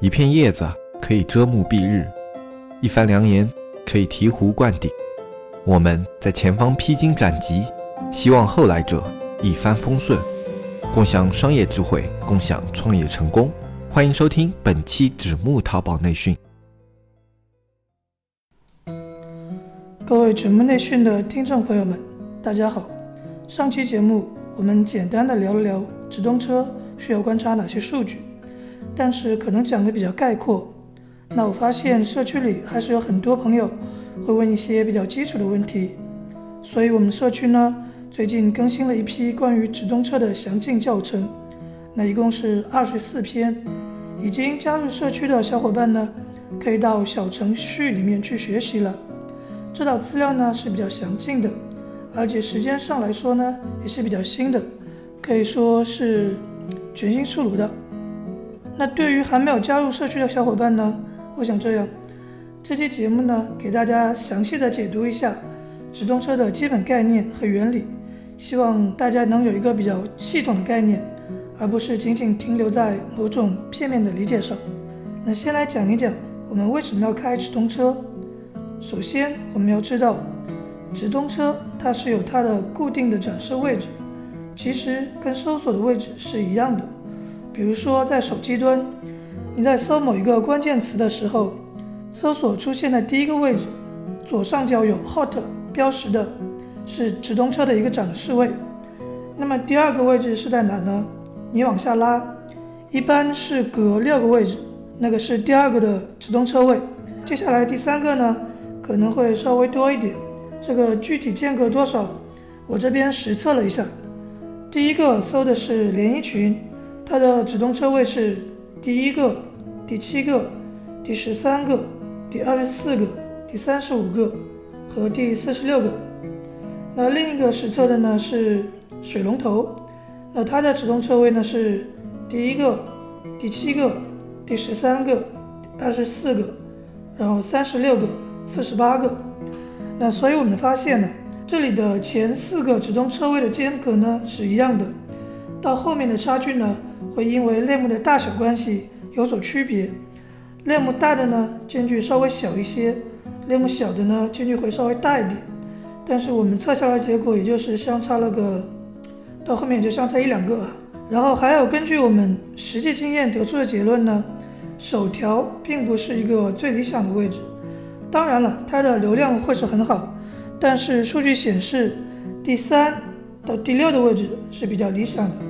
一片叶子可以遮目蔽日，一番良言可以醍醐灌顶。我们在前方披荆斩棘，希望后来者一帆风顺，共享商业智慧，共享创业成功。欢迎收听本期纸木淘宝内训。各位纸木内训的听众朋友们，大家好。上期节目我们简单的聊了聊直通车需要观察哪些数据。但是可能讲的比较概括，那我发现社区里还是有很多朋友会问一些比较基础的问题，所以我们社区呢最近更新了一批关于直通车的详尽教程，那一共是二十四篇，已经加入社区的小伙伴呢可以到小程序里面去学习了，这套资料呢是比较详尽的，而且时间上来说呢也是比较新的，可以说是全新出炉的。那对于还没有加入社区的小伙伴呢，我想这样，这期节目呢，给大家详细的解读一下直通车的基本概念和原理，希望大家能有一个比较系统的概念，而不是仅仅停留在某种片面的理解上。那先来讲一讲我们为什么要开直通车。首先，我们要知道，直通车它是有它的固定的展示位置，其实跟搜索的位置是一样的。比如说，在手机端，你在搜某一个关键词的时候，搜索出现的第一个位置，左上角有 Hot 标识的，是直通车的一个展示位。那么第二个位置是在哪呢？你往下拉，一般是隔六个位置，那个是第二个的直通车位。接下来第三个呢，可能会稍微多一点，这个具体间隔多少，我这边实测了一下。第一个搜的是连衣裙。它的直通车位是第一个、第七个、第十三个、第二十四个、第三十五个和第四十六个。那另一个实测的呢是水龙头，那它的直通车位呢是第一个、第七个、第十三个、二十四个，然后三十六个、四十八个。那所以我们发现呢，这里的前四个直通车位的间隔呢是一样的，到后面的差距呢。会因为类目的大小关系有所区别，类目大的呢间距稍微小一些，类目小的呢间距会稍微大一点。但是我们测下来结果也就是相差了个，到后面就相差一两个。然后还有根据我们实际经验得出的结论呢，首条并不是一个最理想的位置。当然了，它的流量会是很好，但是数据显示第三到第六的位置是比较理想的。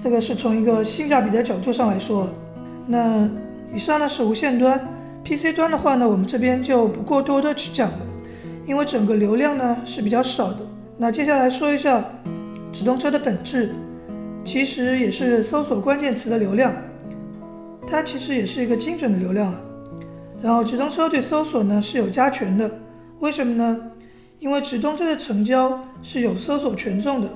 这个是从一个性价比的角度上来说，那以上呢是无线端，PC 端的话呢，我们这边就不过多的去讲了，因为整个流量呢是比较少的。那接下来说一下直通车的本质，其实也是搜索关键词的流量，它其实也是一个精准的流量啊。然后直通车对搜索呢是有加权的，为什么呢？因为直通车的成交是有搜索权重的，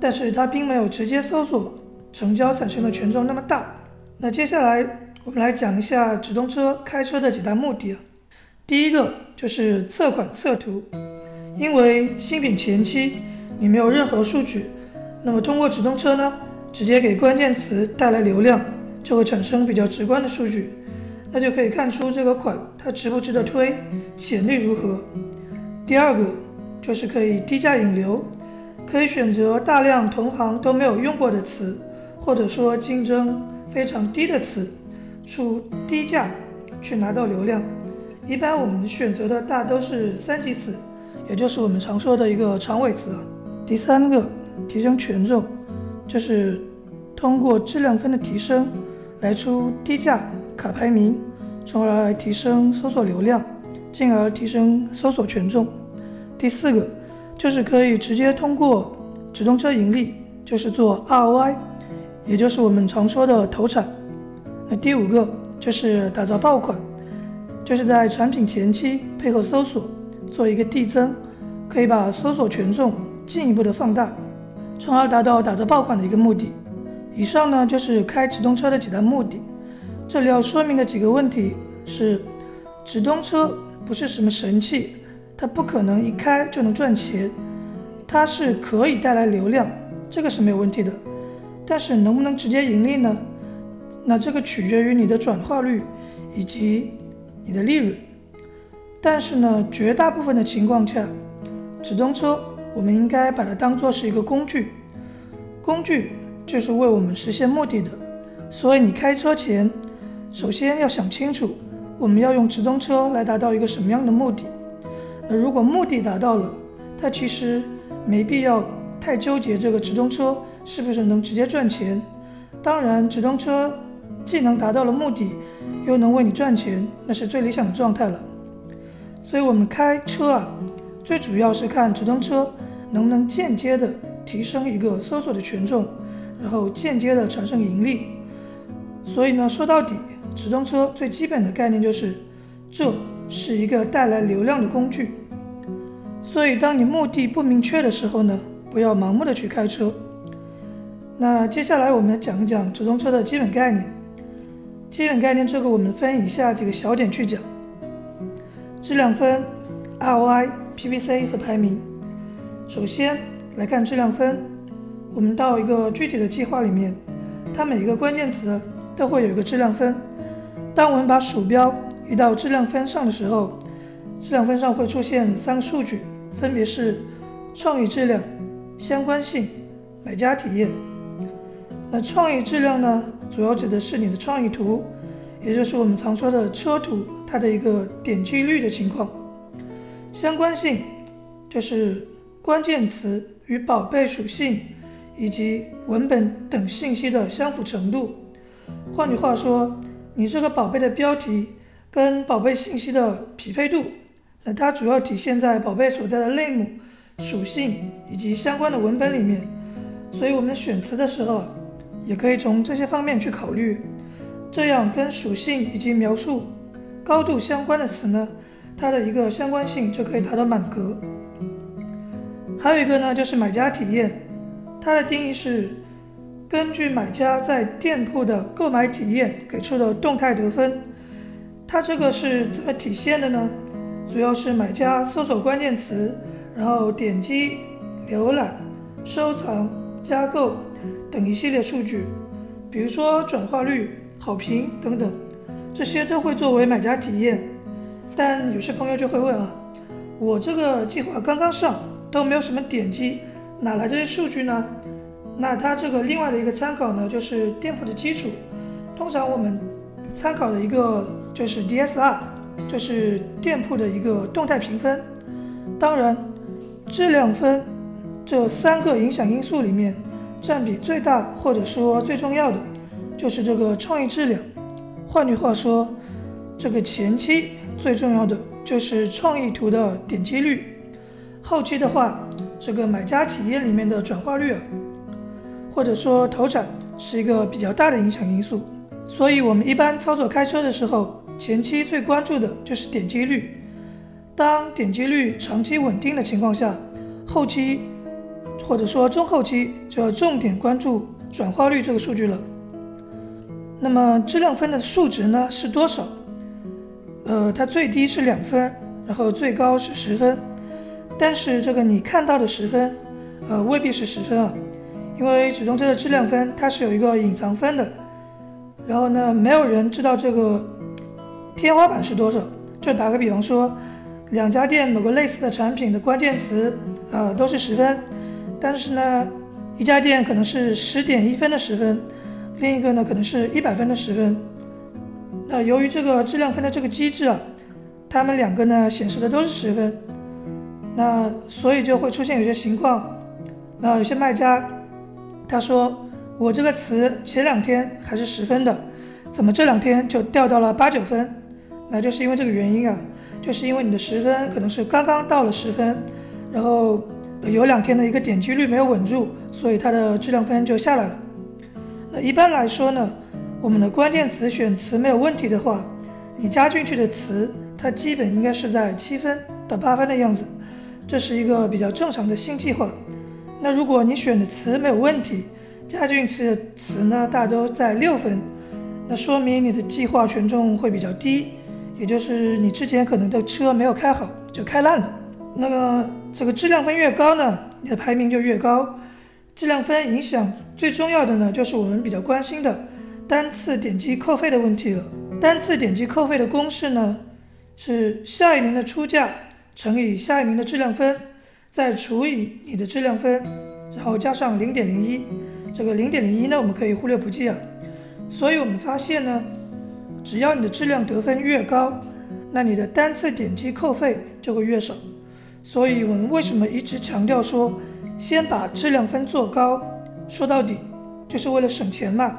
但是它并没有直接搜索。成交产生的权重那么大，那接下来我们来讲一下直通车开车的几大目的啊。第一个就是测款测图，因为新品前期你没有任何数据，那么通过直通车呢，直接给关键词带来流量，就会产生比较直观的数据，那就可以看出这个款它值不值得推，潜力如何。第二个就是可以低价引流，可以选择大量同行都没有用过的词。或者说竞争非常低的词，出低价去拿到流量。一般我们选择的大都是三级词，也就是我们常说的一个长尾词啊。第三个提升权重，就是通过质量分的提升来出低价卡排名，从而来提升搜索流量，进而提升搜索权重。第四个就是可以直接通过直通车盈利，就是做 ROI。也就是我们常说的投产。那第五个就是打造爆款，就是在产品前期配合搜索做一个递增，可以把搜索权重进一步的放大，从而达到打造爆款的一个目的。以上呢就是开直通车的几大目的。这里要说明的几个问题是：直通车不是什么神器，它不可能一开就能赚钱，它是可以带来流量，这个是没有问题的。但是能不能直接盈利呢？那这个取决于你的转化率以及你的利润。但是呢，绝大部分的情况下，直通车我们应该把它当做是一个工具，工具就是为我们实现目的的。所以你开车前，首先要想清楚，我们要用直通车来达到一个什么样的目的。那如果目的达到了，它其实没必要太纠结这个直通车是不是能直接赚钱。当然，直通车既能达到了目的，又能为你赚钱，那是最理想的状态了。所以，我们开车啊，最主要是看直通车能不能间接的提升一个搜索的权重，然后间接的产生盈利。所以呢，说到底，直通车最基本的概念就是，这是一个带来流量的工具。所以，当你目的不明确的时候呢，不要盲目的去开车。那接下来我们讲一讲直通车的基本概念。基本概念这个我们分以下几个小点去讲：质量分、ROI、PPC 和排名。首先来看质量分，我们到一个具体的计划里面，它每一个关键词都会有一个质量分。当我们把鼠标移到质量分上的时候，质量分上会出现三个数据，分别是创意质量、相关性、买家体验。那创意质量呢，主要指的是你的创意图，也就是我们常说的车图，它的一个点击率的情况。相关性就是关键词与宝贝属性以及文本等信息的相符程度。换句话说，你这个宝贝的标题跟宝贝信息的匹配度，那它主要体现在宝贝所在的类目、属性以及相关的文本里面。所以我们选词的时候。也可以从这些方面去考虑，这样跟属性以及描述高度相关的词呢，它的一个相关性就可以达到满格。还有一个呢，就是买家体验，它的定义是根据买家在店铺的购买体验给出的动态得分。它这个是怎么体现的呢？主要是买家搜索关键词，然后点击、浏览、收藏、加购。等一系列数据，比如说转化率、好评等等，这些都会作为买家体验。但有些朋友就会问啊，我这个计划刚刚上，都没有什么点击，哪来这些数据呢？那它这个另外的一个参考呢，就是店铺的基础。通常我们参考的一个就是 DSR，就是店铺的一个动态评分。当然，质量分这三个影响因素里面。占比最大或者说最重要的，就是这个创意质量。换句话说，这个前期最重要的就是创意图的点击率，后期的话，这个买家体验里面的转化率啊，或者说投产是一个比较大的影响因素。所以，我们一般操作开车的时候，前期最关注的就是点击率。当点击率长期稳定的情况下，后期。或者说中后期就要重点关注转化率这个数据了。那么质量分的数值呢是多少？呃，它最低是两分，然后最高是十分。但是这个你看到的十分，呃，未必是十分啊，因为直通车的质量分它是有一个隐藏分的。然后呢，没有人知道这个天花板是多少。就打个比方说，两家店某个类似的产品的关键词，呃，都是十分。但是呢，一家店可能是十点一分的十分，另一个呢可能是一百分的十分。那由于这个质量分的这个机制啊，他们两个呢显示的都是十分，那所以就会出现有些情况。那有些卖家他说我这个词前两天还是十分的，怎么这两天就掉到了八九分？那就是因为这个原因啊，就是因为你的十分可能是刚刚到了十分，然后。有两天的一个点击率没有稳住，所以它的质量分就下来了。那一般来说呢，我们的关键词选词没有问题的话，你加进去的词它基本应该是在七分到八分的样子，这是一个比较正常的新计划。那如果你选的词没有问题，加进去的词呢大都在六分，那说明你的计划权重会比较低，也就是你之前可能的车没有开好就开烂了。那个这个质量分越高呢，你的排名就越高。质量分影响最重要的呢，就是我们比较关心的单次点击扣费的问题了。单次点击扣费的公式呢，是下一名的出价乘以下一名的质量分，再除以你的质量分，然后加上零点零一。这个零点零一呢，我们可以忽略不计啊。所以我们发现呢，只要你的质量得分越高，那你的单次点击扣费就会越少。所以我们为什么一直强调说，先把质量分做高？说到底，就是为了省钱嘛，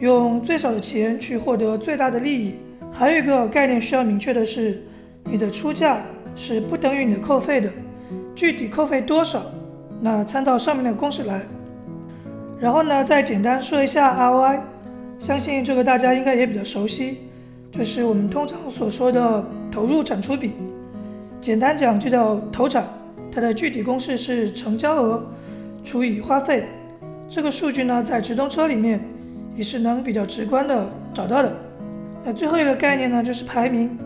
用最少的钱去获得最大的利益。还有一个概念需要明确的是，你的出价是不等于你的扣费的，具体扣费多少，那参照上面的公式来。然后呢，再简单说一下 ROI，相信这个大家应该也比较熟悉，就是我们通常所说的投入产出比。简单讲就叫投产，它的具体公式是成交额除以花费。这个数据呢，在直通车里面也是能比较直观的找到的。那最后一个概念呢，就是排名。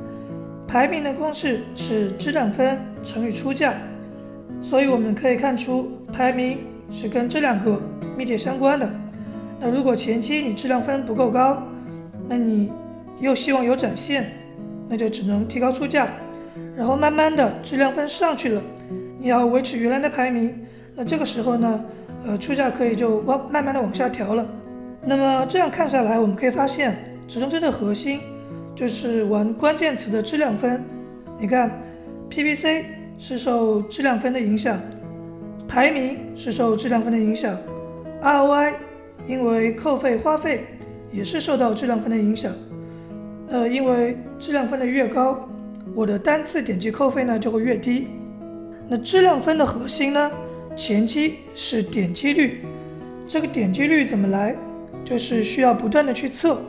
排名的公式是质量分乘以出价，所以我们可以看出排名是跟这两个密切相关的。那如果前期你质量分不够高，那你又希望有展现，那就只能提高出价，然后慢慢的质量分上去了，你要维持原来的排名，那这个时候呢？呃，出价可以就往慢慢的往下调了。那么这样看下来，我们可以发现，直通车的核心就是玩关键词的质量分。你看，PPC 是受质量分的影响，排名是受质量分的影响，ROI 因为扣费花费也是受到质量分的影响。呃，因为质量分的越高，我的单次点击扣费呢就会越低。那质量分的核心呢？前期是点击率，这个点击率怎么来？就是需要不断的去测，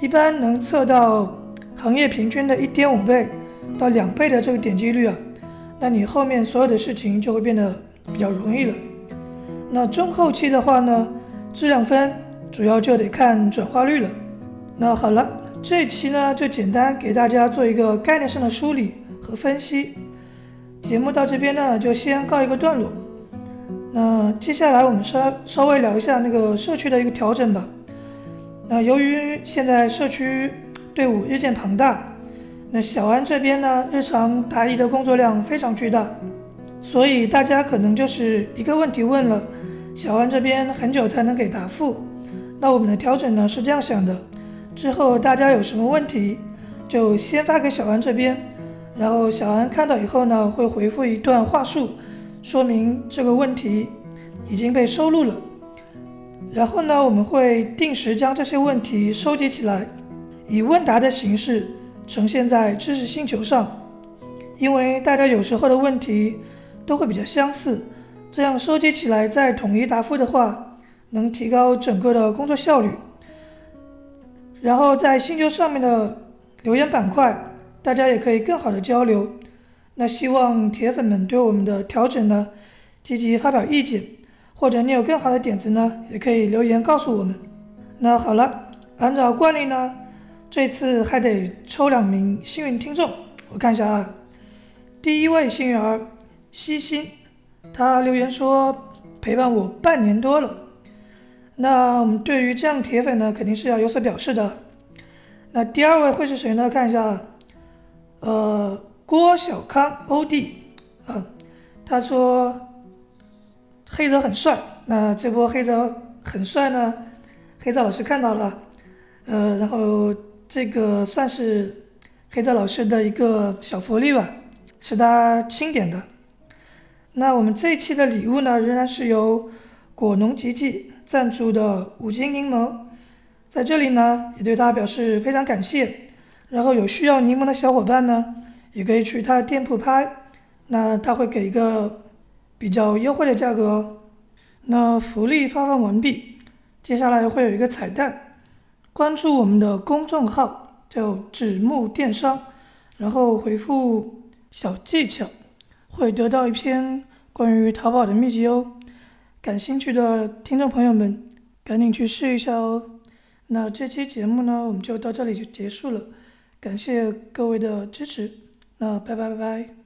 一般能测到行业平均的一点五倍到两倍的这个点击率啊，那你后面所有的事情就会变得比较容易了。那中后期的话呢，质量分主要就得看转化率了。那好了，这一期呢就简单给大家做一个概念上的梳理和分析，节目到这边呢就先告一个段落。那接下来我们稍稍微聊一下那个社区的一个调整吧。那由于现在社区队伍日渐庞大，那小安这边呢日常答疑的工作量非常巨大，所以大家可能就是一个问题问了，小安这边很久才能给答复。那我们的调整呢是这样想的：之后大家有什么问题，就先发给小安这边，然后小安看到以后呢会回复一段话术。说明这个问题已经被收录了。然后呢，我们会定时将这些问题收集起来，以问答的形式呈现在知识星球上。因为大家有时候的问题都会比较相似，这样收集起来再统一答复的话，能提高整个的工作效率。然后在星球上面的留言板块，大家也可以更好的交流。那希望铁粉们对我们的调整呢，积极发表意见，或者你有更好的点子呢，也可以留言告诉我们。那好了，按照惯例呢，这次还得抽两名幸运听众，我看一下啊。第一位幸运儿，西心，他留言说陪伴我半年多了。那我们对于这样铁粉呢，肯定是要有所表示的。那第二位会是谁呢？看一下，呃。郭小康欧弟，啊，他说黑泽很帅。那这波黑泽很帅呢，黑泽老师看到了，呃，然后这个算是黑泽老师的一个小福利吧，是他钦点的。那我们这一期的礼物呢，仍然是由果农吉吉赞助的五斤柠檬，在这里呢，也对他表示非常感谢。然后有需要柠檬的小伙伴呢。也可以去他的店铺拍，那他会给一个比较优惠的价格。哦那福利发放完毕，接下来会有一个彩蛋，关注我们的公众号叫纸木电商，然后回复小技巧，会得到一篇关于淘宝的秘籍哦。感兴趣的听众朋友们，赶紧去试一下哦。那这期节目呢，我们就到这里就结束了，感谢各位的支持。那拜拜拜拜。